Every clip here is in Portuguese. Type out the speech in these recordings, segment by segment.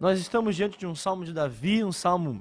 Nós estamos diante de um salmo de Davi, um salmo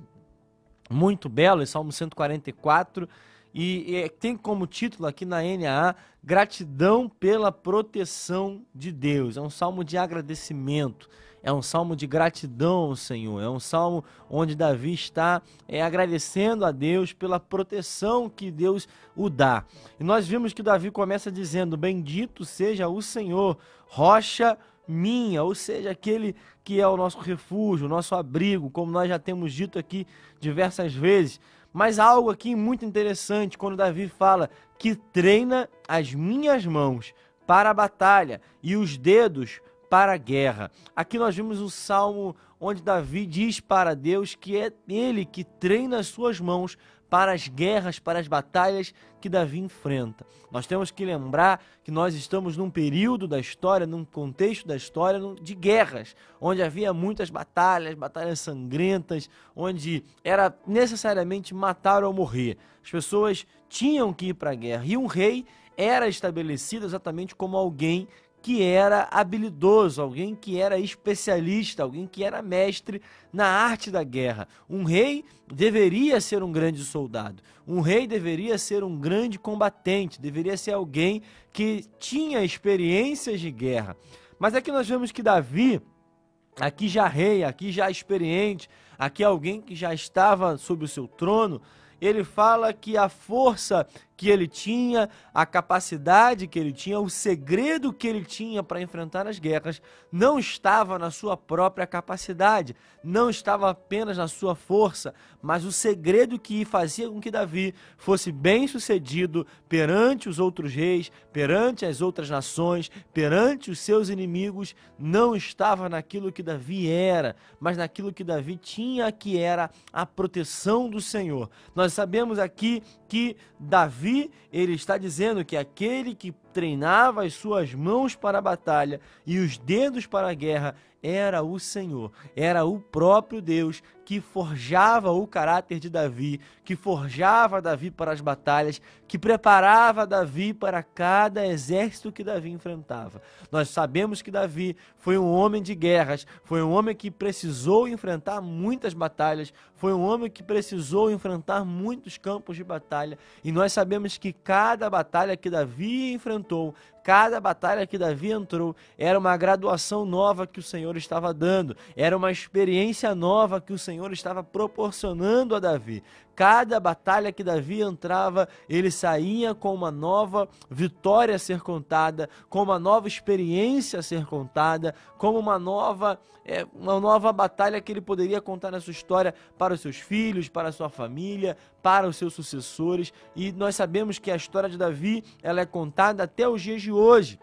muito belo, esse salmo 144, e, e tem como título aqui na NAA Gratidão pela proteção de Deus. É um salmo de agradecimento. É um salmo de gratidão ao Senhor. É um salmo onde Davi está é, agradecendo a Deus pela proteção que Deus o dá. E nós vimos que Davi começa dizendo: Bendito seja o Senhor, rocha minha, ou seja, aquele que é o nosso refúgio, o nosso abrigo, como nós já temos dito aqui diversas vezes. Mas algo aqui muito interessante quando Davi fala que treina as minhas mãos para a batalha e os dedos para a guerra. Aqui nós vimos o salmo onde Davi diz para Deus que é ele que treina as suas mãos para as guerras, para as batalhas que Davi enfrenta. Nós temos que lembrar que nós estamos num período da história, num contexto da história de guerras, onde havia muitas batalhas, batalhas sangrentas, onde era necessariamente matar ou morrer. As pessoas tinham que ir para a guerra e um rei era estabelecido exatamente como alguém que era habilidoso, alguém que era especialista, alguém que era mestre na arte da guerra. Um rei deveria ser um grande soldado, um rei deveria ser um grande combatente, deveria ser alguém que tinha experiências de guerra. Mas aqui nós vemos que Davi, aqui já rei, aqui já experiente, aqui alguém que já estava sob o seu trono, ele fala que a força que ele tinha, a capacidade que ele tinha, o segredo que ele tinha para enfrentar as guerras não estava na sua própria capacidade, não estava apenas na sua força, mas o segredo que fazia com que Davi fosse bem-sucedido perante os outros reis, perante as outras nações, perante os seus inimigos, não estava naquilo que Davi era, mas naquilo que Davi tinha, que era a proteção do Senhor. Nós sabemos aqui que Davi, ele está dizendo que aquele que treinava as suas mãos para a batalha e os dedos para a guerra era o Senhor, era o próprio Deus que forjava o caráter de Davi, que forjava Davi para as batalhas, que preparava Davi para cada exército que Davi enfrentava. Nós sabemos que Davi foi um homem de guerras, foi um homem que precisou enfrentar muitas batalhas, foi um homem que precisou enfrentar muitos campos de batalha, e nós sabemos que cada batalha que Davi enfrentou perguntou Cada batalha que Davi entrou era uma graduação nova que o Senhor estava dando, era uma experiência nova que o Senhor estava proporcionando a Davi. Cada batalha que Davi entrava, ele saía com uma nova vitória a ser contada, com uma nova experiência a ser contada, como uma nova, é, uma nova batalha que ele poderia contar na sua história para os seus filhos, para a sua família, para os seus sucessores. E nós sabemos que a história de Davi ela é contada até os dias de hoje.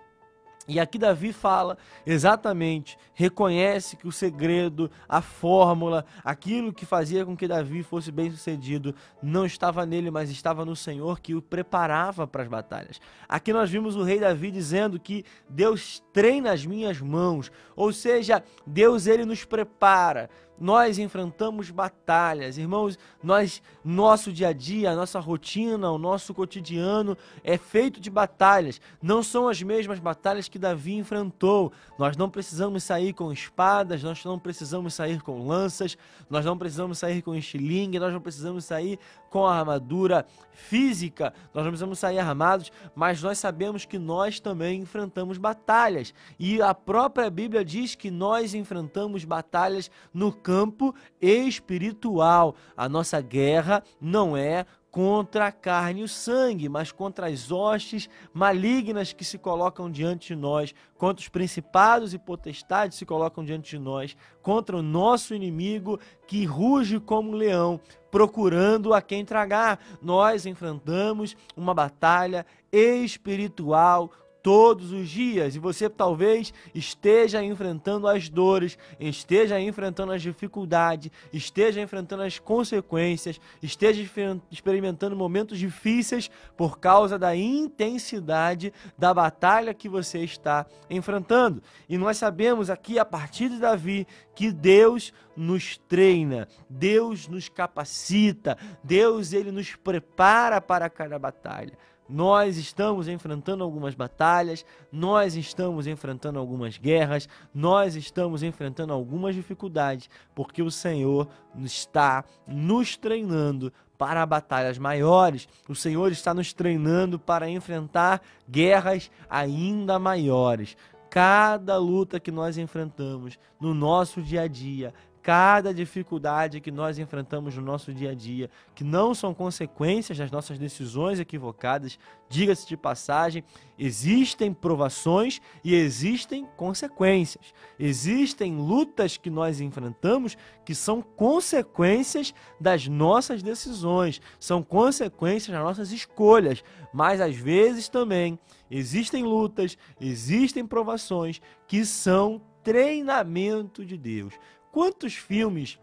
E aqui Davi fala exatamente, reconhece que o segredo, a fórmula, aquilo que fazia com que Davi fosse bem sucedido, não estava nele, mas estava no Senhor que o preparava para as batalhas. Aqui nós vimos o rei Davi dizendo que Deus treina as minhas mãos, ou seja, Deus ele nos prepara, nós enfrentamos batalhas, irmãos. Nós, nosso dia a dia, nossa rotina, o nosso cotidiano é feito de batalhas. Não são as mesmas batalhas que Davi enfrentou. Nós não precisamos sair com espadas, nós não precisamos sair com lanças, nós não precisamos sair com estilingue, nós não precisamos sair com a armadura física, nós não precisamos sair armados, mas nós sabemos que nós também enfrentamos batalhas. E a própria Bíblia diz que nós enfrentamos batalhas no campo espiritual. A nossa guerra não é contra a carne e o sangue, mas contra as hostes malignas que se colocam diante de nós, contra os principados e potestades que se colocam diante de nós, contra o nosso inimigo que ruge como um leão, procurando a quem tragar. Nós enfrentamos uma batalha espiritual todos os dias. E você talvez esteja enfrentando as dores, esteja enfrentando as dificuldades, esteja enfrentando as consequências, esteja experimentando momentos difíceis por causa da intensidade da batalha que você está enfrentando. E nós sabemos aqui a partir de Davi que Deus nos treina, Deus nos capacita, Deus ele nos prepara para cada batalha. Nós estamos enfrentando algumas batalhas, nós estamos enfrentando algumas guerras, nós estamos enfrentando algumas dificuldades, porque o Senhor está nos treinando para batalhas maiores. O Senhor está nos treinando para enfrentar guerras ainda maiores. Cada luta que nós enfrentamos no nosso dia a dia, cada dificuldade que nós enfrentamos no nosso dia a dia, que não são consequências das nossas decisões equivocadas, diga-se de passagem, existem provações e existem consequências. Existem lutas que nós enfrentamos que são consequências das nossas decisões, são consequências das nossas escolhas, mas às vezes também existem lutas, existem provações que são treinamento de Deus. Quantos filmes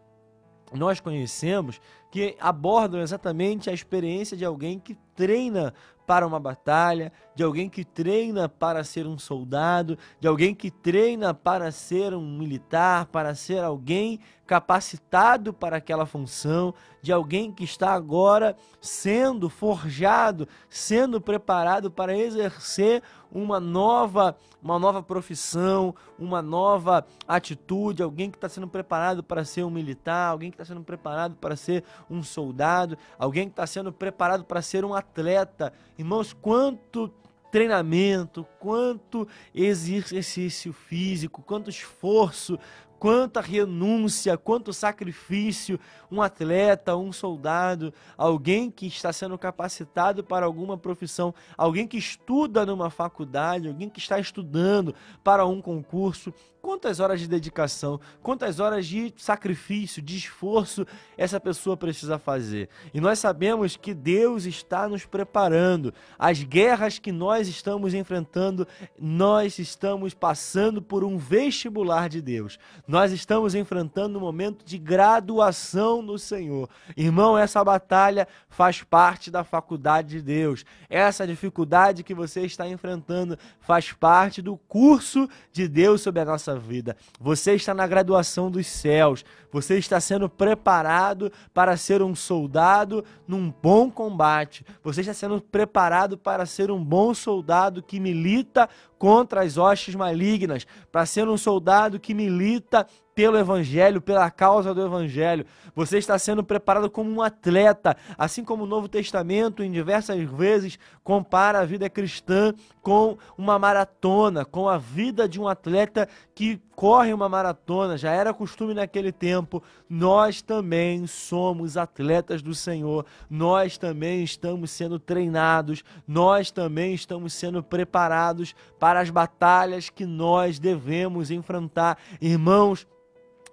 nós conhecemos que abordam exatamente a experiência de alguém que treina para uma batalha, de alguém que treina para ser um soldado, de alguém que treina para ser um militar, para ser alguém capacitado para aquela função, de alguém que está agora sendo forjado, sendo preparado para exercer uma nova, uma nova profissão, uma nova atitude, alguém que está sendo preparado para ser um militar, alguém que está sendo preparado para ser um soldado, alguém que está sendo preparado para ser um atleta. Irmãos, quanto treinamento, quanto exercício físico, quanto esforço, quanta renúncia, quanto sacrifício um atleta, um soldado, alguém que está sendo capacitado para alguma profissão, alguém que estuda numa faculdade, alguém que está estudando para um concurso, quantas horas de dedicação, quantas horas de sacrifício, de esforço essa pessoa precisa fazer. E nós sabemos que Deus está nos preparando. As guerras que nós estamos enfrentando, nós estamos passando por um vestibular de Deus. Nós estamos enfrentando um momento de graduação no Senhor. Irmão, essa batalha faz parte da faculdade de Deus. Essa dificuldade que você está enfrentando faz parte do curso de Deus sobre a nossa vida. Você está na graduação dos céus. Você está sendo preparado para ser um soldado num bom combate. Você está sendo preparado para ser um bom soldado que milita contra as hostes malignas, para ser um soldado que milita pelo Evangelho, pela causa do Evangelho. Você está sendo preparado como um atleta, assim como o Novo Testamento, em diversas vezes, compara a vida cristã com uma maratona, com a vida de um atleta que corre uma maratona. Já era costume naquele tempo. Nós também somos atletas do Senhor, nós também estamos sendo treinados, nós também estamos sendo preparados para as batalhas que nós devemos enfrentar. Irmãos,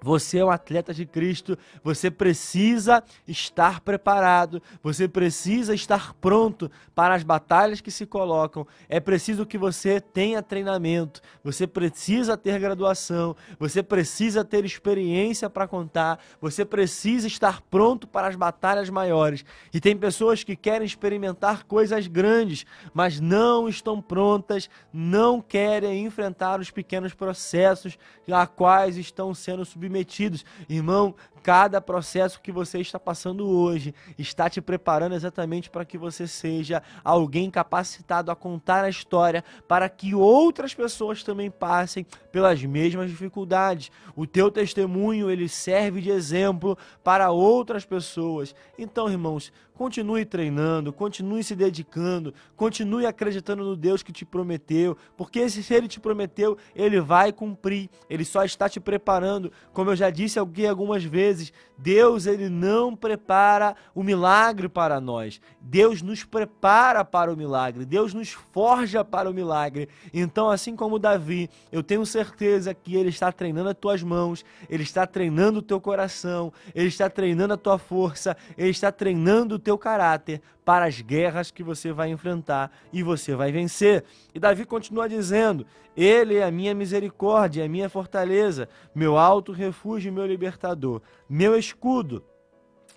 você é um atleta de Cristo, você precisa estar preparado, você precisa estar pronto para as batalhas que se colocam. É preciso que você tenha treinamento, você precisa ter graduação, você precisa ter experiência para contar, você precisa estar pronto para as batalhas maiores. E tem pessoas que querem experimentar coisas grandes, mas não estão prontas, não querem enfrentar os pequenos processos a quais estão sendo submetidos submetidos. Irmão, cada processo que você está passando hoje está te preparando exatamente para que você seja alguém capacitado a contar a história para que outras pessoas também passem pelas mesmas dificuldades. O teu testemunho, ele serve de exemplo para outras pessoas. Então, irmãos, continue treinando, continue se dedicando, continue acreditando no Deus que te prometeu, porque se ele te prometeu, ele vai cumprir. Ele só está te preparando, como eu já disse algumas vezes, vezes, Deus ele não prepara o milagre para nós. Deus nos prepara para o milagre. Deus nos forja para o milagre. Então, assim como Davi, eu tenho certeza que ele está treinando as tuas mãos, ele está treinando o teu coração, ele está treinando a tua força, ele está treinando o teu caráter para as guerras que você vai enfrentar e você vai vencer. E Davi continua dizendo: Ele é a minha misericórdia, a minha fortaleza, meu alto refúgio meu libertador, meu escudo,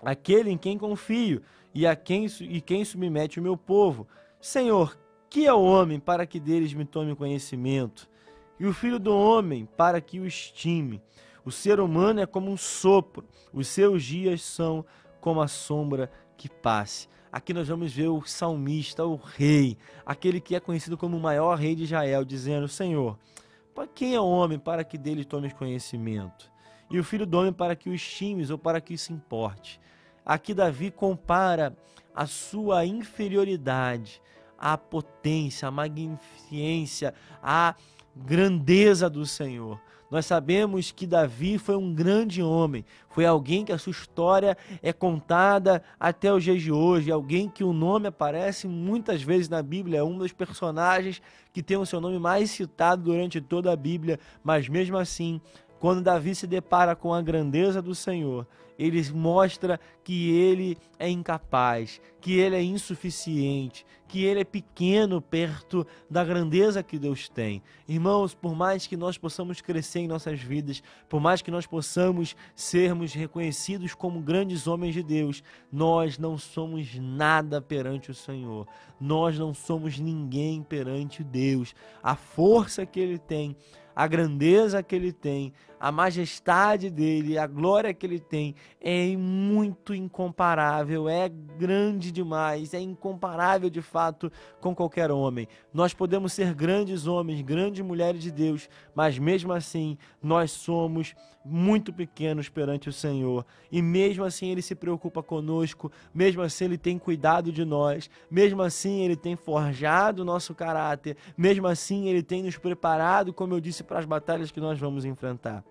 aquele em quem confio e a quem e quem submete o meu povo. Senhor, que é o homem para que deles me tome conhecimento? E o filho do homem para que o estime? O ser humano é como um sopro, os seus dias são como a sombra que passe. Aqui nós vamos ver o salmista, o rei, aquele que é conhecido como o maior rei de Israel, dizendo: Senhor, quem é homem para que dele tomes conhecimento? E o filho do homem para que o estimes ou para que se importe? Aqui Davi compara a sua inferioridade à potência, à magnificência, à grandeza do Senhor. Nós sabemos que Davi foi um grande homem, foi alguém que a sua história é contada até os dias de hoje, alguém que o nome aparece muitas vezes na Bíblia, é um dos personagens que tem o seu nome mais citado durante toda a Bíblia, mas mesmo assim, quando Davi se depara com a grandeza do Senhor, ele mostra que ele é incapaz, que ele é insuficiente, que ele é pequeno perto da grandeza que Deus tem. Irmãos, por mais que nós possamos crescer em nossas vidas, por mais que nós possamos sermos reconhecidos como grandes homens de Deus, nós não somos nada perante o Senhor. Nós não somos ninguém perante Deus. A força que ele tem a grandeza que ele tem, a majestade dele, a glória que ele tem é muito incomparável, é grande demais, é incomparável de fato com qualquer homem. Nós podemos ser grandes homens, grandes mulheres de Deus, mas mesmo assim nós somos muito pequenos perante o Senhor. E mesmo assim ele se preocupa conosco, mesmo assim ele tem cuidado de nós, mesmo assim ele tem forjado o nosso caráter, mesmo assim ele tem nos preparado, como eu disse, para as batalhas que nós vamos enfrentar.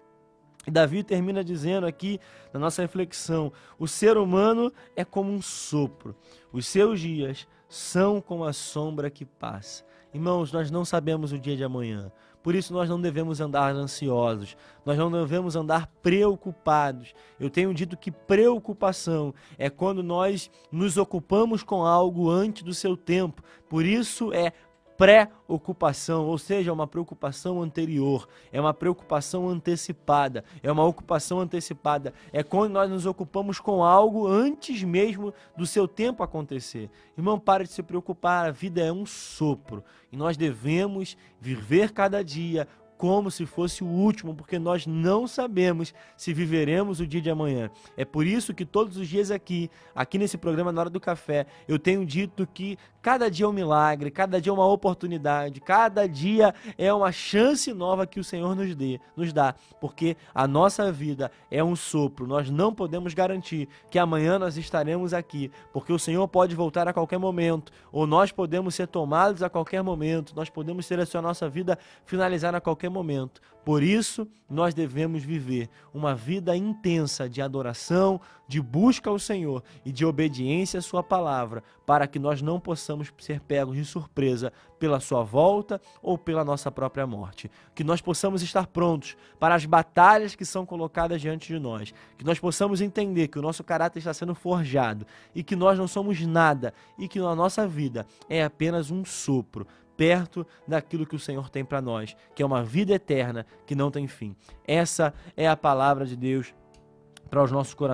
Davi termina dizendo aqui na nossa reflexão: o ser humano é como um sopro, os seus dias são como a sombra que passa. Irmãos, nós não sabemos o dia de amanhã. Por isso nós não devemos andar ansiosos, nós não devemos andar preocupados. Eu tenho dito que preocupação é quando nós nos ocupamos com algo antes do seu tempo. Por isso é pré-ocupação, ou seja, uma preocupação anterior, é uma preocupação antecipada, é uma ocupação antecipada, é quando nós nos ocupamos com algo antes mesmo do seu tempo acontecer. Irmão, pare de se preocupar, a vida é um sopro e nós devemos viver cada dia como se fosse o último, porque nós não sabemos se viveremos o dia de amanhã. É por isso que todos os dias aqui, aqui nesse programa Na Hora do Café, eu tenho dito que cada dia é um milagre, cada dia é uma oportunidade, cada dia é uma chance nova que o Senhor nos, dê, nos dá, porque a nossa vida é um sopro. Nós não podemos garantir que amanhã nós estaremos aqui, porque o Senhor pode voltar a qualquer momento, ou nós podemos ser tomados a qualquer momento, nós podemos ter a sua nossa vida finalizar a qualquer momento. Por isso, nós devemos viver uma vida intensa de adoração, de busca ao Senhor e de obediência à Sua palavra, para que nós não possamos ser pegos de surpresa pela Sua volta ou pela nossa própria morte. Que nós possamos estar prontos para as batalhas que são colocadas diante de nós. Que nós possamos entender que o nosso caráter está sendo forjado e que nós não somos nada e que a nossa vida é apenas um sopro perto daquilo que o Senhor tem para nós, que é uma vida eterna que não tem fim. Essa é a palavra de Deus para os nossos corações.